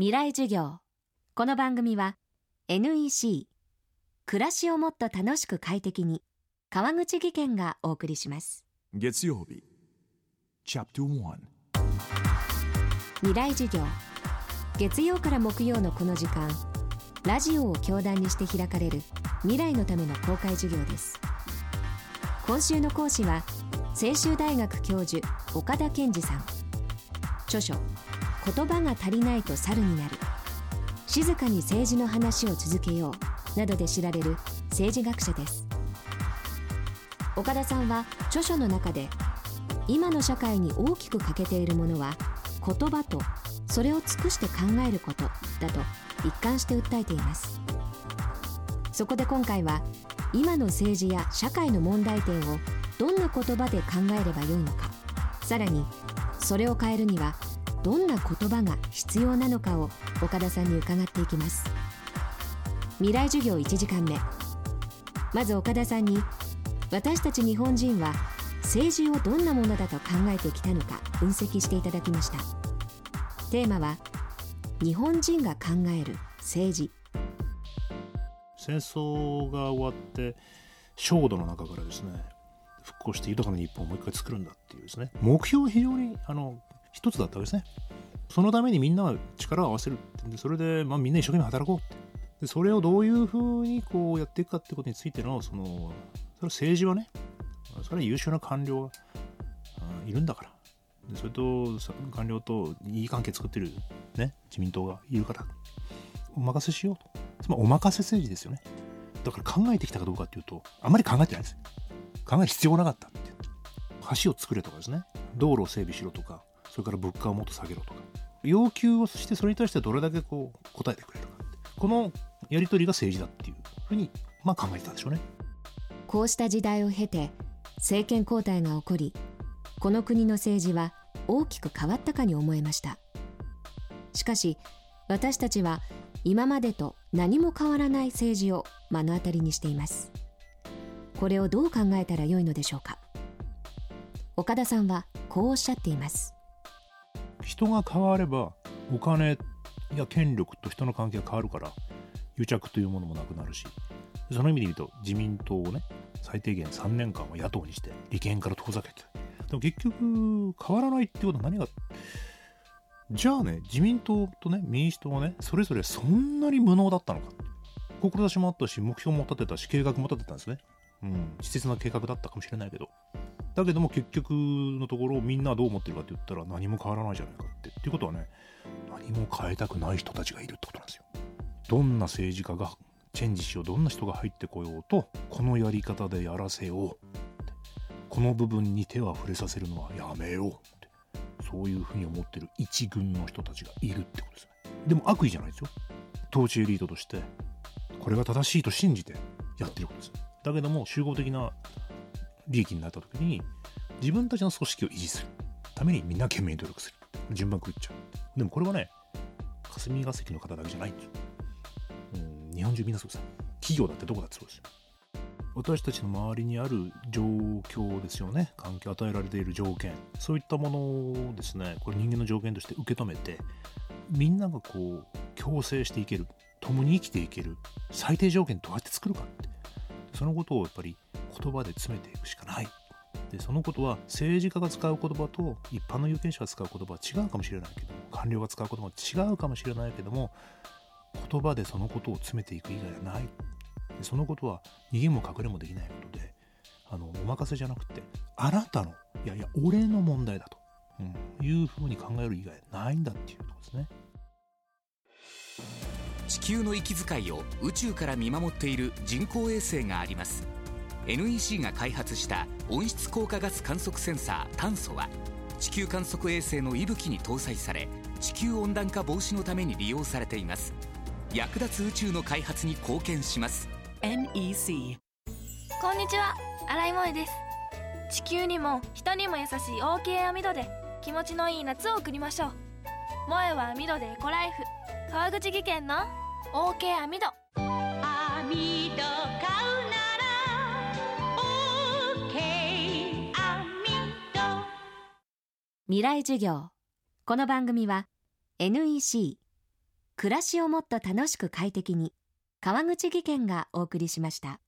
未来授業。この番組は NEC 暮らしをもっと楽しく快適に川口義賢がお送りします。月曜日 Chapter 1未来授業。月曜から木曜のこの時間ラジオを教壇にして開かれる未来のための公開授業です。今週の講師は専修大学教授岡田健二さん。著書言葉が足りないと猿になる。静かに政治の話を続けようなどで知られる政治学者です。岡田さんは著書の中で今の社会に大きく欠けているものは言葉とそれを尽くして考えることだと一貫して訴えています。そこで今回は今の政治や社会の問題点をどんな言葉で考えればよいのかさらにそれを変えるにはどんな言葉が必要なのかを岡田さんに伺っていきます。未来授業1時間目。まず岡田さんに私たち日本人は政治をどんなものだと考えてきたのか分析していただきました。テーマは日本人が考える政治。戦争が終わって焦土の中からですね復興して豊かな日本をもう一回作るんだっていうですね。目標は非常にあの一つだったわけですね。そのためにみんなが力を合わせる。でそれで、まあ、みんな一生懸命働こう。でそれをどういうふうにこうやっていくかってことについてのそのそれは政治はねそれは優秀な官僚がいるんだから。それと官僚といい関係作ってるね自民党がいるからお任せしようと。つまりお任せ政治ですよね。だから考えてきたかどうかっていうとあんまり考えてないです。考える必要なかったって橋を作れとかですね。道路を整備しろとかそれから物価をもっと下げろとか。要求をしてそれに対してどれだけこう答えてくれるかこのやり取りが政治だっていうふうにまあ考えてたんでしょうね。こうした時代を経て政権交代が起こりこの国の政治は大きく変わったかに思えました。しかし私たちは今までと何も変わらない政治を目の当たりにしています。これをどう考えたらよいのでしょうか。岡田さんはこうおっしゃっています。人が変わればお金や権力と人の関係が変わるから癒着というものもなくなるしその意味で言うと自民党をね最低限3年間は野党にして利権から遠ざけて。でも結局変わらないってことは何がじゃあね自民党とね民主党はねそれぞれそんなに無能だったのか。志もあったし目標も立てたし計画も立てたんですね。うん稚拙な計画だったかもしれないけど。だけども結局のところみんなはどう思ってるかって言ったら何も変わらないじゃないかって。っていうことはね何も変えたくない人たちがいるってことなんですよ。どんな政治家がチェンジしようどんな人が入ってこようとこのやり方でやらせようこの部分に手は触れさせるのはやめようって。そういうふうに思ってる一軍の人たちがいるってことですね。でも悪意じゃないですよ。統治エリートとしてこれが正しいと信じてやってることです。だけども集合的な利益になった時に自分たちの組織を維持するためにみんな懸命に努力する。順番食っちゃう。でもこれはね霞が関の方だけじゃないんですよ。うん日本中みんなそうです企業だってどこだってそうですよ。私たちの周りにある状況ですよね。環境与えられている条件。そういったものをですねこれ人間の条件として受け止めてみんながこう共生していける。共に生きていける。最低条件どうやって作るかって。そのことをやっぱり言葉で詰めていくしかない。でそのことは政治家が使う言葉と一般の有権者が使う言葉は違うかもしれないけど官僚が使う言葉は違うかもしれないけども言葉でそのことを詰めていく以外はない。でそのことは逃げも隠れもできないことであのお任せじゃなくてあなたのいやいや俺の問題だと、うん、いうふうに考える以外ないんだっていうとこですね。地球の息遣いを宇宙から見守っている人工衛星があります。NEC が開発した温室効果ガス観測センサー炭素は地球観測衛星の息吹に搭載され地球温暖化防止のために利用されています。役立つ宇宙の開発に貢献します。NEC こんにちは。新井萌です。地球にも人にも優しい OK 網戸で気持ちのいい夏を送りましょう。萌えは網戸でエコライフ。川口技研の OK 網戸網戸買う未来授業。この番組は NEC 暮らしをもっと楽しく快適に川口技研がお送りしました。